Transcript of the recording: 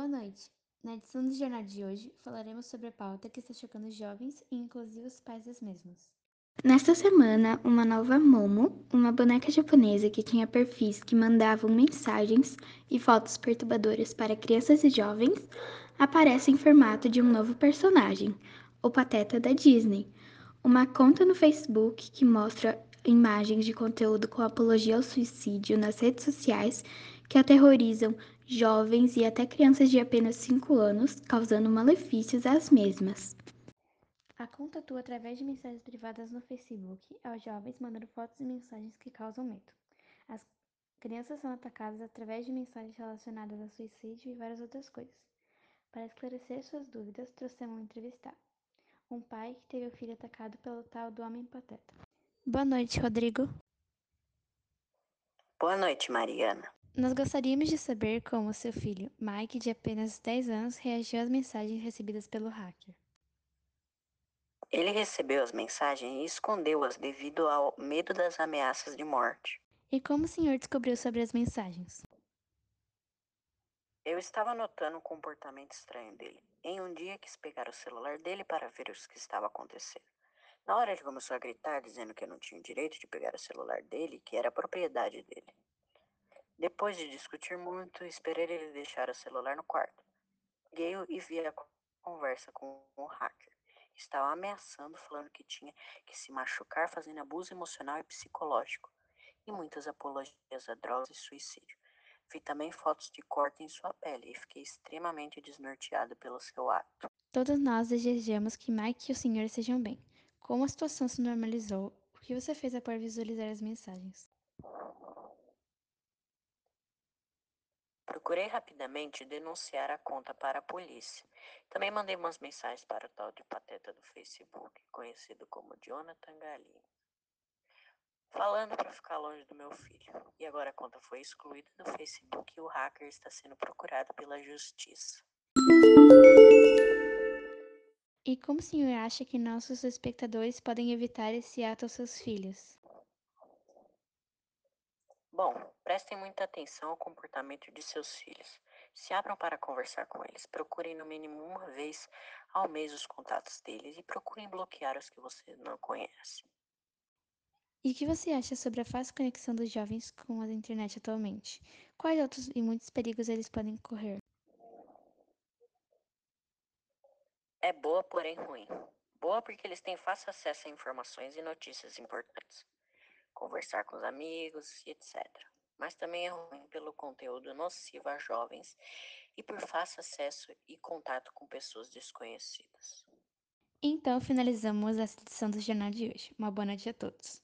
noite. Na edição do jornal de hoje, falaremos sobre a pauta que está chocando os jovens e inclusive os pais dos mesmos. Nesta semana, uma nova Momo, uma boneca japonesa que tinha perfis que mandavam mensagens e fotos perturbadoras para crianças e jovens, aparece em formato de um novo personagem, o Pateta da Disney, uma conta no Facebook que mostra imagens de conteúdo com apologia ao suicídio nas redes sociais que aterrorizam jovens e até crianças de apenas 5 anos, causando malefícios às mesmas. A conta atua através de mensagens privadas no Facebook aos jovens, mandando fotos e mensagens que causam medo. As crianças são atacadas através de mensagens relacionadas a suicídio e várias outras coisas. Para esclarecer suas dúvidas, trouxemos um entrevistado, um pai que teve o filho atacado pelo tal do Homem Pateta. Boa noite, Rodrigo. Boa noite, Mariana. Nós gostaríamos de saber como seu filho, Mike, de apenas 10 anos, reagiu às mensagens recebidas pelo hacker. Ele recebeu as mensagens e escondeu-as devido ao medo das ameaças de morte. E como o senhor descobriu sobre as mensagens? Eu estava notando um comportamento estranho dele. Em um dia quis pegar o celular dele para ver o que estava acontecendo. Na hora ele começou a gritar, dizendo que eu não tinha o direito de pegar o celular dele, que era propriedade dele. Depois de discutir muito, esperei ele deixar o celular no quarto. Liguei e vi a conversa com o hacker. Estava ameaçando, falando que tinha que se machucar, fazendo abuso emocional e psicológico, e muitas apologias a drogas e suicídio. Vi também fotos de corte em sua pele e fiquei extremamente desnorteado pelo seu ato. Todos nós desejamos que Mike e o senhor sejam bem. Como a situação se normalizou, o que você fez após visualizar as mensagens? Procurei rapidamente denunciar a conta para a polícia. Também mandei umas mensagens para o tal de pateta do Facebook, conhecido como Jonathan Galinho, falando para ficar longe do meu filho. E agora a conta foi excluída do Facebook e o hacker está sendo procurado pela justiça. E como o senhor acha que nossos espectadores podem evitar esse ato aos seus filhos? Bom, prestem muita atenção ao comportamento de seus filhos. Se abram para conversar com eles. Procurem no mínimo uma vez ao mês os contatos deles e procurem bloquear os que você não conhece. E o que você acha sobre a fácil conexão dos jovens com a internet atualmente? Quais outros e muitos perigos eles podem correr? É boa, porém ruim. Boa porque eles têm fácil acesso a informações e notícias importantes, conversar com os amigos e etc. Mas também é ruim pelo conteúdo nocivo a jovens e por fácil acesso e contato com pessoas desconhecidas. Então finalizamos essa edição do jornal de hoje. Uma boa noite a todos.